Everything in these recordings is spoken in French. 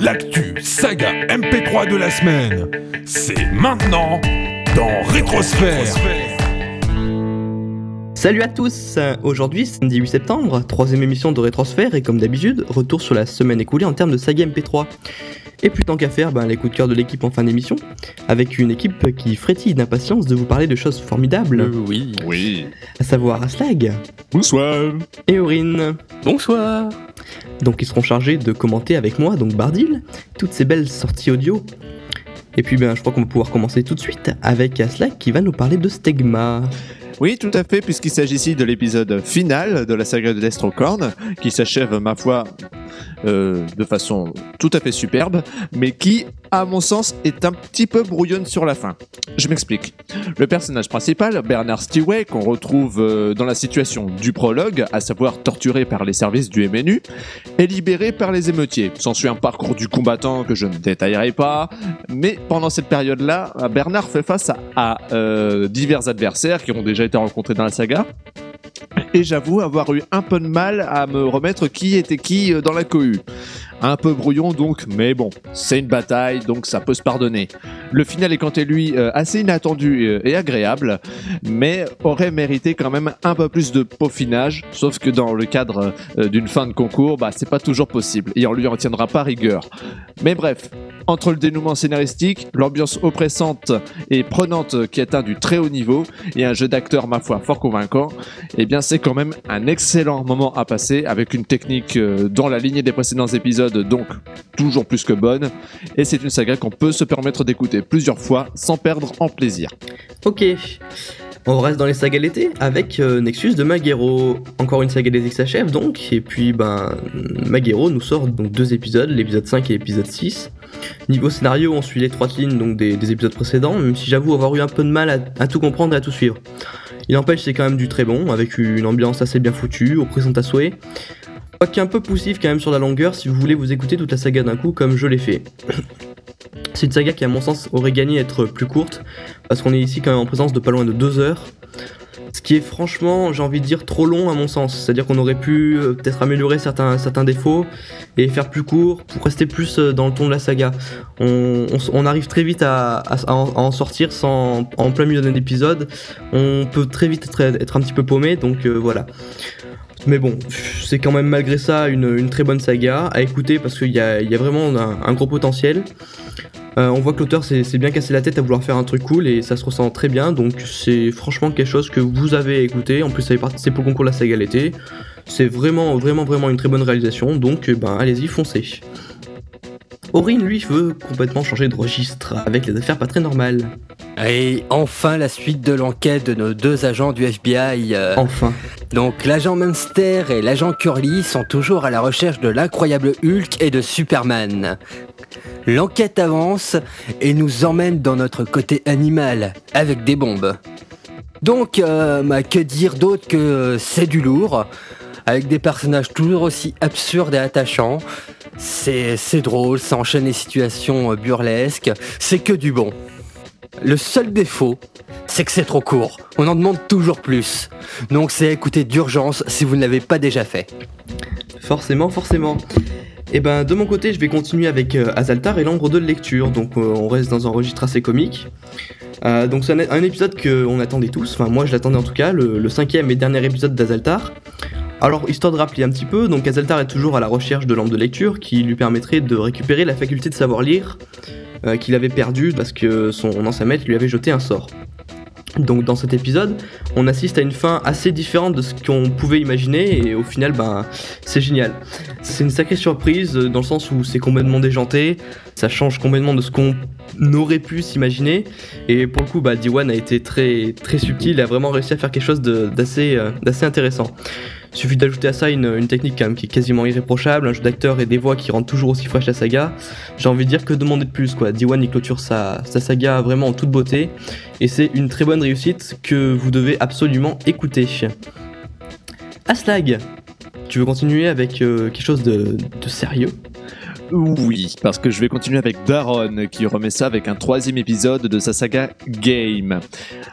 L'actu saga MP3 de la semaine, c'est maintenant dans Rétrosphère. Salut à tous Aujourd'hui, samedi 8 septembre, troisième émission de Rétrosphère et comme d'habitude, retour sur la semaine écoulée en termes de saga MP3. Et plus tant qu'à faire, ben, les coups de cœur de l'équipe en fin d'émission, avec une équipe qui frétille d'impatience de vous parler de choses formidables, Euh, oui. Oui. à savoir Aslag Bonsoir. et Aurine. Bonsoir. Donc ils seront chargés de commenter avec moi, donc Bardil, toutes ces belles sorties audio. Et puis ben, je crois qu'on va pouvoir commencer tout de suite avec Aslag qui va nous parler de Stegma. Oui, tout à fait, puisqu'il s'agit ici de l'épisode final de la saga de Destrocorn, qui s'achève, ma foi, euh, de façon tout à fait superbe, mais qui, à mon sens, est un petit peu brouillonne sur la fin. Je m'explique. Le personnage principal, Bernard Stewart, qu'on retrouve euh, dans la situation du prologue, à savoir torturé par les services du MNU, est libéré par les émeutiers. S'ensuit un parcours du combattant que je ne détaillerai pas, mais pendant cette période-là, Bernard fait face à, à, euh, divers adversaires qui ont déjà été rencontrés dans la saga. Et j'avoue avoir eu un peu de mal à me remettre qui était qui euh, dans la cohue. Un peu brouillon donc, mais bon, c'est une bataille, donc ça peut se pardonner. Le final est quant à lui euh, assez inattendu euh, et agréable, mais aurait mérité quand même un peu plus de peaufinage, sauf que dans le cadre euh, d'une fin de concours, bah c'est pas toujours possible, et on lui retiendra pas rigueur. Mais bref, entre le dénouement scénaristique, l'ambiance oppressante et prenante qui atteint du très haut niveau, et un jeu d'acteur ma foi fort convaincant, eh bien c'est quand même un excellent moment à passer avec une technique dans la lignée des précédents épisodes donc toujours plus que bonne et c'est une saga qu'on peut se permettre d'écouter plusieurs fois sans perdre en plaisir. Ok. On reste dans les sagas l'été avec euh, Nexus de Magero. Encore une saga qui s'achève donc, et puis ben Magero nous sort donc deux épisodes, l'épisode 5 et l'épisode 6. Niveau scénario, on suit les trois lignes donc des, des épisodes précédents, même si j'avoue avoir eu un peu de mal à, tout comprendre et à tout suivre. Il empêche, c'est quand même du très bon, avec une ambiance assez bien foutue, oppressante à souhait. Quoique un peu poussif quand même sur la longueur si vous voulez vous écouter toute la saga d'un coup comme je l'ai fait. C'est une saga qui à mon sens aurait gagné à être plus courte, parce qu'on est ici quand même en présence de pas loin de deux heures. Ce qui est franchement, j'ai envie de dire, trop long à mon sens. C'est-à-dire qu'on aurait pu euh, peut-être améliorer certains, défauts et faire plus court pour rester plus euh, dans le ton de la saga. On, arrive très vite à, en, sortir sans, en plein milieu d'un épisode. On peut très vite être, être un petit peu paumé, donc euh, voilà. Mais bon, c'est quand même malgré ça une, très bonne saga à écouter parce qu'il y a, vraiment un, gros potentiel. Euh, on voit que l'auteur s'est bien cassé la tête à vouloir faire un truc cool et ça se ressent très bien, donc c'est franchement quelque chose que vous avez écouté. En plus, ça partie pour concours de la saga l'été. C'est vraiment, vraiment, vraiment une très bonne réalisation, donc euh, ben allez-y, foncez. Aurine, lui, veut complètement changer de registre avec les affaires pas très normales. Et enfin la suite de l'enquête de nos deux agents du FBI. euh, Enfin. Donc l'agent Munster et l'agent Curly sont toujours à la recherche de l'incroyable Hulk et de Superman. L'enquête avance et nous emmène dans notre côté animal avec des bombes. Donc, euh, bah, que dire d'autre que euh, c'est du lourd, avec des personnages toujours aussi absurdes et attachants. C'est drôle, ça enchaîne les situations euh, burlesques, c'est que du bon. Le seul défaut, c'est que c'est trop court. On en demande toujours plus. Donc c'est écouter d'urgence si vous ne l'avez pas déjà fait. Forcément, forcément. Et ben de mon côté, je vais continuer avec euh, Azaltar et l'ombre de lecture. Donc euh, on reste dans un registre assez comique. Donc c'est un, épisode qu'on attendait tous. Enfin moi je l'attendais en tout cas, le cinquième et dernier épisode d'Azaltar. Alors histoire de rappeler un petit peu, donc Azaltar est toujours à la recherche de l'ombre de lecture qui lui permettrait de récupérer la faculté de savoir lire euh, qu'il avait perdue parce que son ancien maître lui avait jeté un sort. Donc dans cet épisode, on assiste à une fin assez différente de ce qu'on pouvait imaginer et au final, ben, c'est génial. C'est une sacrée surprise euh, dans le sens où c'est complètement déjanté, ça change complètement de ce qu'on aurait pu s'imaginer et pour le coup, bah, D1 a été très très subtil, il a vraiment réussi à faire quelque chose euh, d'assez intéressant. Il suffit d'ajouter à ça une, technique qui est quasiment irréprochable, un jeu d'acteurs et des voix qui rendent toujours aussi fraîche la saga. J'ai envie de dire que demander de plus quoi. D1 il clôture sa, sa saga vraiment en toute beauté et c'est une très bonne réussite que vous devez absolument écouter. Aslag, tu veux continuer avec euh, quelque chose de sérieux? Oui, parce que je vais continuer avec Daron qui remet ça avec un troisième épisode de sa saga Game.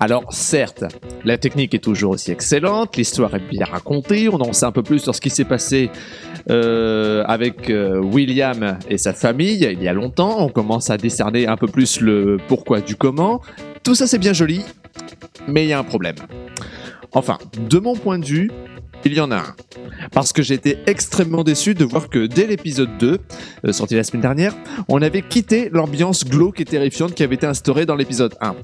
Alors certes, la technique est toujours aussi excellente, l'histoire est bien racontée, on en sait un peu plus sur ce qui s'est passé euh, avec euh, William et sa famille il y a longtemps, on commence à décerner un peu plus le pourquoi du comment. Tout ça c'est bien joli, mais il y a un problème. Enfin, de mon point de vue, il y en a un. Parce que j'étais extrêmement déçu de voir que dès l'épisode 2, euh, sorti la semaine dernière, on avait quitté l'ambiance glauque et terrifiante qui avait été instaurée dans l'épisode 1.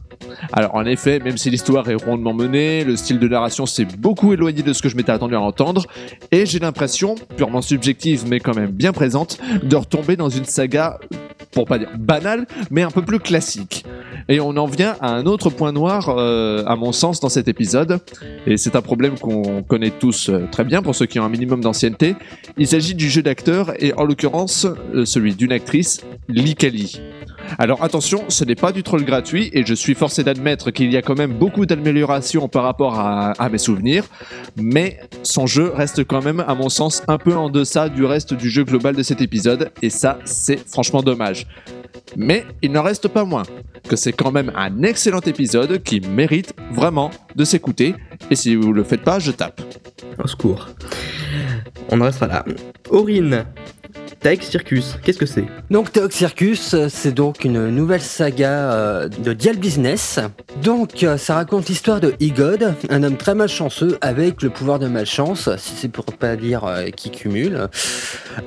Alors en effet, même si l'histoire est rondement menée, le style de narration s'est beaucoup éloigné de ce que je m'étais attendu à entendre, et j'ai l'impression, purement subjective mais quand même bien présente, de retomber dans une saga, pour pas dire banale, mais un peu plus classique. Et on en vient à un autre point noir, euh, à mon sens, dans cet épisode, et c'est un problème qu'on connaît tous euh, très bien pour ceux qui ont un minimum d'ancienneté. Il s'agit du jeu d'acteur, et en l'occurrence, euh, celui d'une actrice, Likali. Alors attention, ce n'est pas du troll gratuit et je suis forcé d'admettre qu'il y a quand même beaucoup d'améliorations par rapport à, à mes souvenirs, mais son jeu reste quand même, à mon sens, un peu en deçà du reste du jeu global de cet épisode et ça, c'est franchement dommage. Mais il n'en reste pas moins que c'est quand même un excellent épisode qui mérite vraiment de s'écouter et si vous le faites pas, je tape. Au secours. On en restera là. Aurine, Taek Circus, qu'est-ce que c'est? Donc Teok Circus, euh, c'est donc une nouvelle saga euh, de Dial Business. Donc euh, ça raconte l'histoire de Igod, un homme très malchanceux avec le pouvoir de malchance, si c'est pour pas dire qui cumule.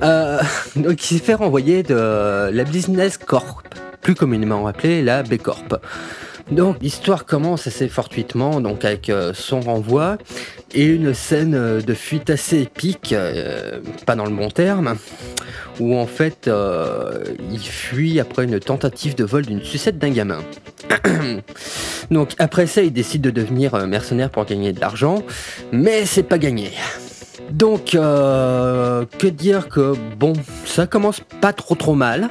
Il s'est fait renvoyer de la Business Corp, plus communément appelée la B Corp. Donc l'histoire commence assez fortuitement, donc avec euh, son renvoi et une scène euh, de fuite assez épique, euh, pas dans le bon terme, où en fait il fuit après une tentative de vol d'une sucette d'un gamin. donc après ça, il décide de devenir mercenaire pour gagner de l'argent, mais c'est pas gagné. Donc, que dire que bon, ça commence pas trop trop mal.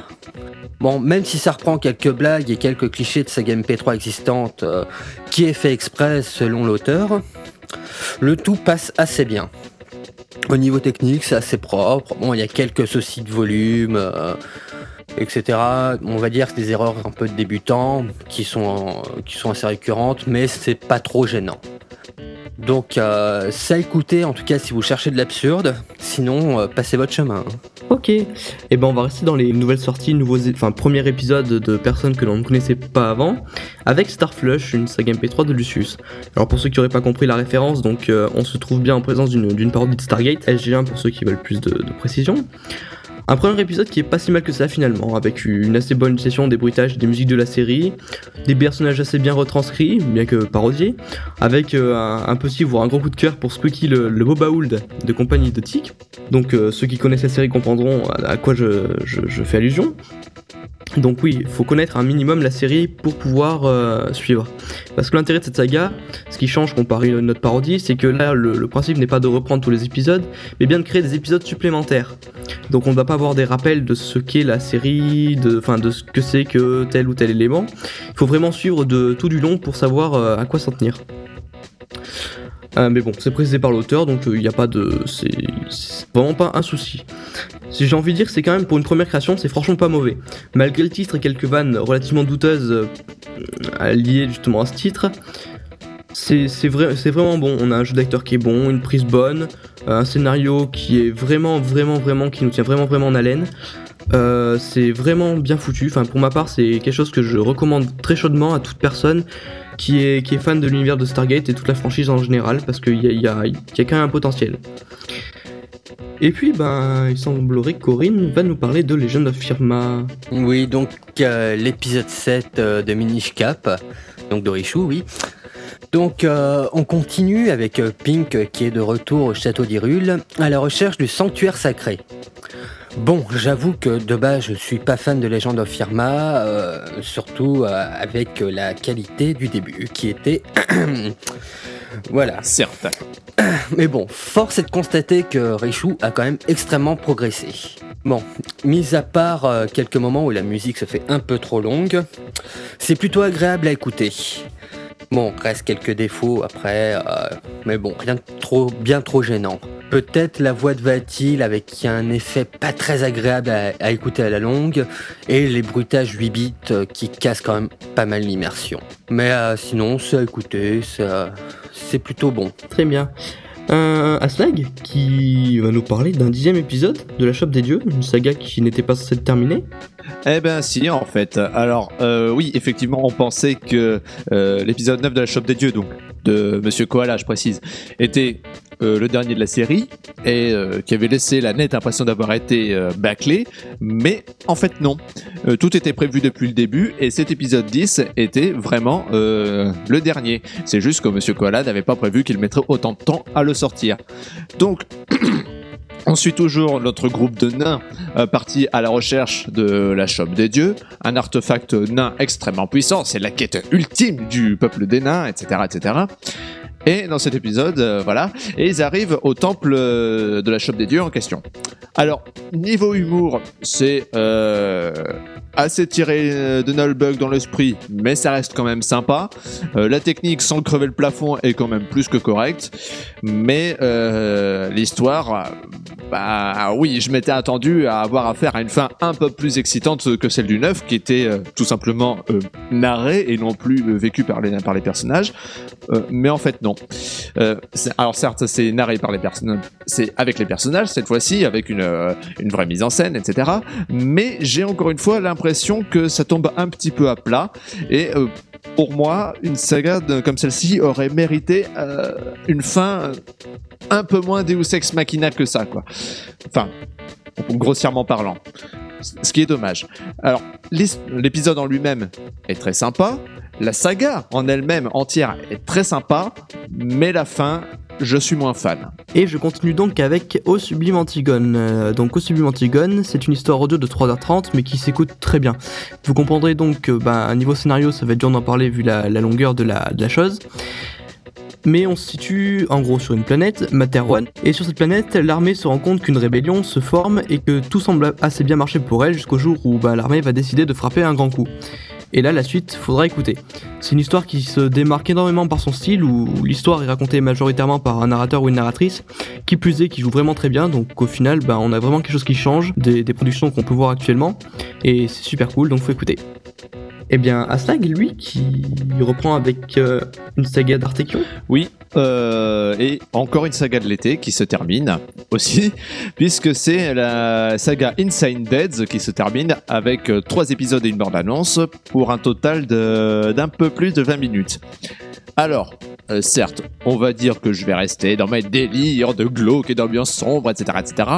Bon, même si ça reprend quelques blagues et quelques clichés de saga MP3 existantes, euh, qui est fait exprès selon l'auteur, le tout passe assez bien. Au niveau technique, c'est assez propre. Bon, il y a quelques soucis de volume, euh, etc. On va dire que c'est des erreurs un peu de débutants qui sont, qui sont assez récurrentes, mais c'est pas trop gênant. Donc, euh, ça écoutez en tout cas si vous cherchez de l'absurde. Sinon, euh, passez votre chemin. Ok. Et ben on va rester dans les nouvelles sorties, nouveaux, premier épisode de personnes que l'on ne connaissait pas avant, avec Starflush, une saga MP3 de Lucius. Alors pour ceux qui n'auraient pas compris la référence, donc euh, on se trouve bien en présence d'une parodie de Stargate, SG1 pour ceux qui veulent plus de précision. Un premier épisode qui est pas si mal que ça finalement, avec une assez bonne session des bruitages des musiques de la série, des personnages assez bien retranscrits, bien que parodiés, avec euh, un, petit voire un gros coup de cœur pour Squeaky le, le Boba Ould de compagnie de Tic. Donc euh, ceux qui connaissent la série comprendront à, quoi je fais allusion. Donc oui, il faut connaître un minimum la série pour pouvoir euh, suivre. Parce que l'intérêt de cette saga, ce qui change comparé à notre parodie, c'est que là, le, principe n'est pas de reprendre tous les épisodes, mais bien de créer des épisodes supplémentaires. Donc on ne va pas avoir des rappels de ce qu'est la série, de, de ce que c'est que tel ou tel élément. Il faut vraiment suivre de tout du long pour savoir euh, à quoi s'en tenir. Euh, mais bon, c'est précisé par l'auteur, donc il n'y a pas de. C'est vraiment pas un souci. Si j'ai envie de dire, c'est quand même pour une première création, c'est franchement pas mauvais. Malgré le titre et quelques vannes relativement douteuses euh, liées justement à ce titre, c'est c'est vrai, c'est vraiment bon. On a un jeu d'acteur qui est bon, une prise bonne, euh, un scénario qui est vraiment, vraiment, vraiment, qui nous tient vraiment, vraiment en haleine. Euh, c'est vraiment bien foutu. Enfin, pour ma part, c'est quelque chose que je recommande très chaudement à toute personne qui est, fan de l'univers de Stargate et toute la franchise en général, parce qu'il y a, y, y a quand même un potentiel. Et puis, ben, il semblerait que Corinne va nous parler de Legend of Firma. Oui, donc euh, l'épisode 7 euh, de Minish Cap, donc d'Orishu, oui. Donc euh, on continue avec Pink qui est de retour au château d'Hyrule à la recherche du sanctuaire sacré. Bon, j'avoue que de base je suis pas fan de Legend of Firma, euh, surtout euh, avec la qualité du début qui était... voilà. Certes. Mais bon, force est de constater que Rishu a quand même extrêmement progressé. Bon, mis à part euh, quelques moments où la musique se fait un peu trop longue, c'est plutôt agréable à écouter. Bon, reste quelques défauts après, euh, mais bon, rien de trop, bien trop gênant. peut-être la voix de Vatil avec un effet pas très agréable à, écouter à la longue et les bruitages 8 bits euh, qui cassent quand même pas mal l'immersion. Mais euh, sinon, c'est à écouter, c'est plutôt bon. Très bien. Un Aslag qui va nous parler d'un dixième épisode de la Shop des Dieux, une saga qui n'était pas censée être terminée. Eh ben si en fait. Alors euh, oui, effectivement, on pensait que euh, l'épisode 9 de la Shop des Dieux, donc de Monsieur Koala, je précise, était euh, le dernier de la série et qui avait laissé la nette impression d'avoir été bâclé, mais en fait non. Tout était prévu depuis le début et cet épisode 10 était vraiment le dernier. C'est juste que Monsieur Koala n'avait pas prévu qu'il mettrait autant de temps à le sortir. Donc On suit toujours notre groupe de nains euh, partis à la recherche de la chope des dieux, un artefact nain extrêmement puissant, c'est la quête ultime du peuple des nains, etc. etc. Et dans cet épisode, euh, voilà, et ils arrivent au temple euh, de la chope des dieux en question. Alors, niveau humour, c'est euh, assez tiré euh, de Nullbug dans l'esprit, mais ça reste quand même sympa. Euh, la technique sans crever le plafond est quand même plus que correcte, mais euh, l'histoire, bah oui, je m'étais attendu à avoir affaire à une fin un peu plus excitante que celle du 9, qui était euh, tout simplement euh, narrée et non plus euh, vécue par les, personnages. Mais en fait, non. Alors certes, c'est narré par les personnages, c'est avec les personnages cette fois-ci, avec une, vraie mise en scène, etc. Mais j'ai encore une fois l'impression que ça tombe un petit peu à plat et pour moi, une saga comme celle-ci aurait mérité une fin un peu moins Deus Ex Machina que ça, quoi. Enfin, grossièrement parlant. Ce qui est dommage. Alors, l'épisode en lui-même est très sympa. La saga en elle-même entière est très sympa, mais la fin, je suis moins fan. Et je continue donc avec Au Sublime Antigone. Euh, donc Au Sublime Antigone, c'est une histoire audio de 3h30 mais qui s'écoute très bien. Vous comprendrez donc que bah, niveau scénario ça va être dur d'en parler vu la, longueur de la chose. Mais on se situe en gros sur une planète, Materwan, et sur cette planète, l'armée se rend compte qu'une rébellion se forme et que tout semble assez bien marcher pour elle jusqu'au jour où bah, l'armée va décider de frapper un grand coup. Et là, la suite, faudra écouter. C'est une histoire qui se démarque énormément par son style, où l'histoire est racontée majoritairement par un narrateur ou une narratrice, qui plus est, qui joue vraiment très bien, donc au final, bah, on a vraiment quelque chose qui change des, des productions qu'on peut voir actuellement, et c'est super cool, donc faut écouter. Et bien, Astag, lui, qui reprend avec euh, une saga d'Artekion. Oui, euh, et encore une saga de l'été qui se termine aussi, puisque c'est la saga Insane Deads qui se termine avec euh, trois épisodes et une bande-annonce pour un total d'un peu plus de 20 minutes. Alors, certes, on va dire que je vais rester dans mes délires de glauque et d'ambiance sombre, etc., etc.,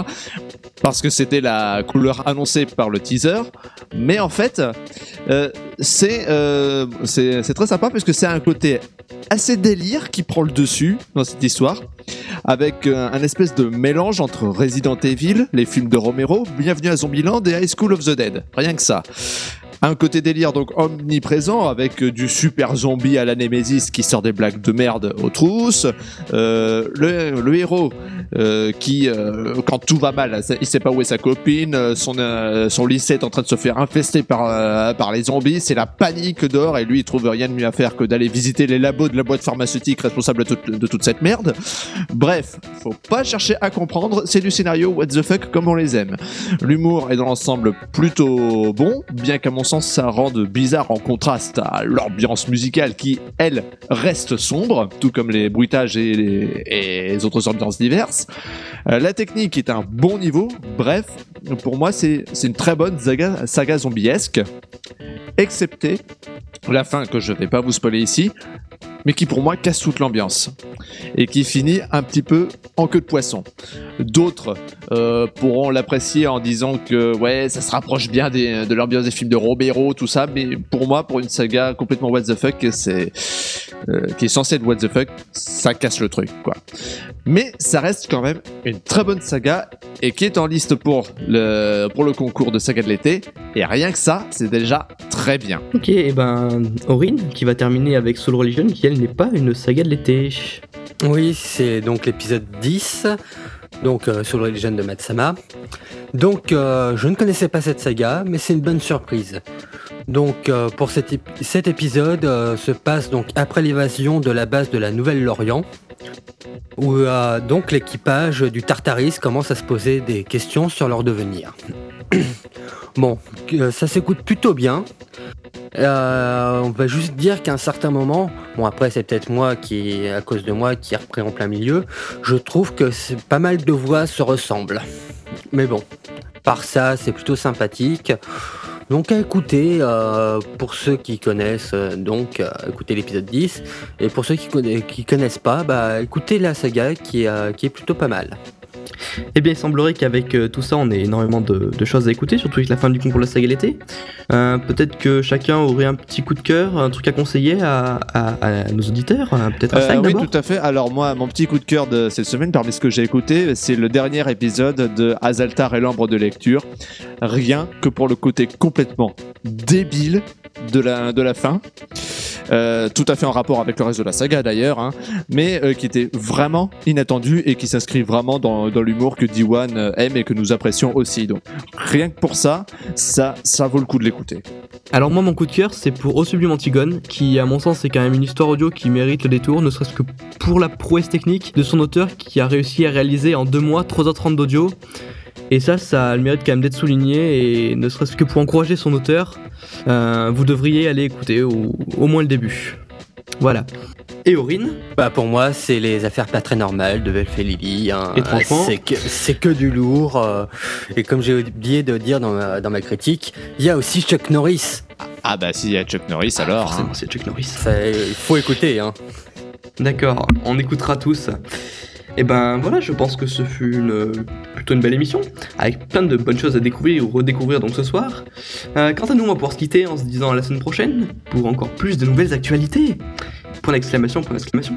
parce que c'était la couleur annoncée par le teaser, mais en fait, euh, c'est euh, c'est très sympa puisque c'est un côté assez délire qui prend le dessus dans cette histoire, avec euh, un espèce de mélange entre Resident Evil, les films de Romero, Bienvenue à Zombieland et High School of the Dead. Rien que ça. Un côté délire donc omniprésent avec euh, du super zombie à la Nemesis qui sort des blagues de merde aux trousses, euh, le, héros euh, qui, quand tout va mal, il sait pas où est sa copine, son, son lycée est en train de se faire infester par, par les zombies, c'est la panique dehors et lui il trouve rien de mieux à faire que d'aller visiter les labos de la boîte pharmaceutique responsable de, de toute cette merde. Bref, faut pas chercher à comprendre, c'est du scénario what the fuck comme on les aime. L'humour est dans l'ensemble plutôt bon, bien qu'à mon sens ça rende bizarre en contraste à l'ambiance musicale qui, elle, reste sombre, tout comme les bruitages et les, autres ambiances diverses. Euh, la technique est un bon niveau, bref, pour moi c'est une très bonne saga, saga zombiesque, excepté la fin que je vais pas vous spoiler ici, mais qui pour moi casse toute l'ambiance et qui finit un petit peu en queue de poisson. D'autres euh, pourront l'apprécier en disant que ouais, ça se rapproche bien de l'ambiance des films de Romero, tout ça, mais pour moi, pour une saga complètement what the fuck, c'est euh, qui est censée être what the fuck, ça casse le truc, quoi. Mais ça reste quand même une très bonne saga et qui est en liste pour le pour le concours de saga de l'été. Et rien que ça, c'est déjà très bien. Ok, et ben, Aurine, qui va terminer avec Soul Religion, qui elle n'est pas une saga de l'été. Oui, c'est donc l'épisode 10, donc euh, le Religion de Matsama. Donc, euh, je ne connaissais pas cette saga, mais c'est une bonne surprise. Donc, euh, pour cet, ép- cet épisode, euh, se passe donc après l'évasion de la base de la Nouvelle-Lorient. où euh, donc l'équipage du Tartaris commence à se poser des questions sur leur devenir. bon, euh, ça s'écoute plutôt bien. Euh, on va juste dire qu'à un certain moment, bon après c'est peut-être moi qui, à cause de moi, qui repris en plein milieu, je trouve que pas mal de voix se ressemblent. Mais bon, par ça c'est plutôt sympathique. Donc à écouter euh, pour ceux qui connaissent, donc écoutez l'épisode 10, et pour ceux qui, conna- qui connaissent pas, bah écoutez la saga qui est plutôt pas mal. Eh bien, il semblerait qu'avec euh, tout ça, on ait énormément de, de choses à écouter, surtout avec la fin du concours de la saga l'été. Euh, Peut-être que chacun aurait un petit coup de cœur, un truc à conseiller à, à- à nos auditeurs. euh, Peut-être un Euh, oui, tout à fait. Alors moi, mon petit coup de cœur de cette semaine, parmi ce que j'ai écouté, c'est le dernier épisode de Azaltar et l'ambre de lecture. Rien que pour le côté complètement débile de la, de la fin. Euh, tout à fait en rapport avec le reste de la saga d'ailleurs, hein, mais euh, qui était vraiment inattendu et qui s'inscrit vraiment dans, dans l'humour que Diwan euh, aime et que nous apprécions aussi. Donc rien que pour ça, ça, ça vaut le coup de l'écouter. Alors moi mon coup de cœur c'est pour Au Sublime Antigone qui à mon sens c'est quand même une histoire audio qui mérite le détour ne serait-ce que pour la prouesse technique de son auteur qui a réussi à réaliser en deux mois 3h30 d'audio et ça ça le mérite quand même d'être souligné et ne serait-ce que pour encourager son auteur euh, vous devriez aller écouter au moins le début voilà et Aurine Bah pour moi c'est les affaires pas très normales de Velf et Lily. hein. Et franchement- c'est que, c'est que du lourd. euh, et comme j'ai oublié de dire dans ma, dans ma critique, il y a aussi Chuck Norris. Ah bah s'il y a Chuck Norris alors. hein. forcément c'est Chuck Norris Il faut écouter. Hein. D'accord, on écoutera tous. Et ben voilà, je pense que ce fut une, plutôt une belle émission, avec plein de bonnes choses à découvrir ou redécouvrir donc ce soir. Euh, quant à nous, on va pouvoir se quitter en se disant à la semaine prochaine, pour encore plus de nouvelles actualités. Point d'exclamation, point d'exclamation.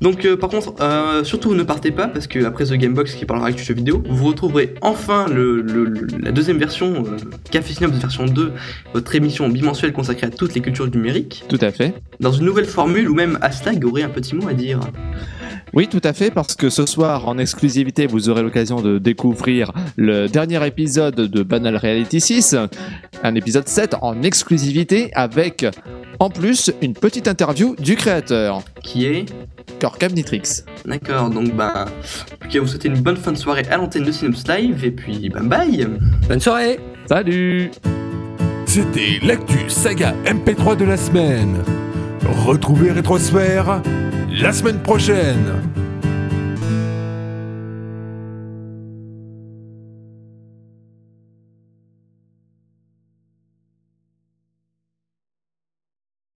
Donc euh, par contre, euh, surtout ne partez pas, parce que après The Gamebox qui parlera avec du jeu vidéo, vous retrouverez enfin le, le- le- la deuxième version, euh, Café Cinéma version 2, votre émission bimensuelle consacrée à toutes les cultures numériques, Tout à fait. dans une nouvelle formule où même Hashtag aurait un petit mot à dire. Oui, tout à fait, parce que ce soir, en exclusivité, vous aurez l'occasion de découvrir le dernier épisode de Banal Reality 6, un épisode 7 en exclusivité avec, en plus, une petite interview du créateur, Qui est Corcam Nitrix. D'accord, donc bah, ok, vous souhaitez une bonne fin de soirée à l'antenne de Cineps Live, et puis bah bye Bonne soirée Salut C'était l'actu saga MP3 de la semaine. Retrouvez Rétrosphère la semaine prochaine.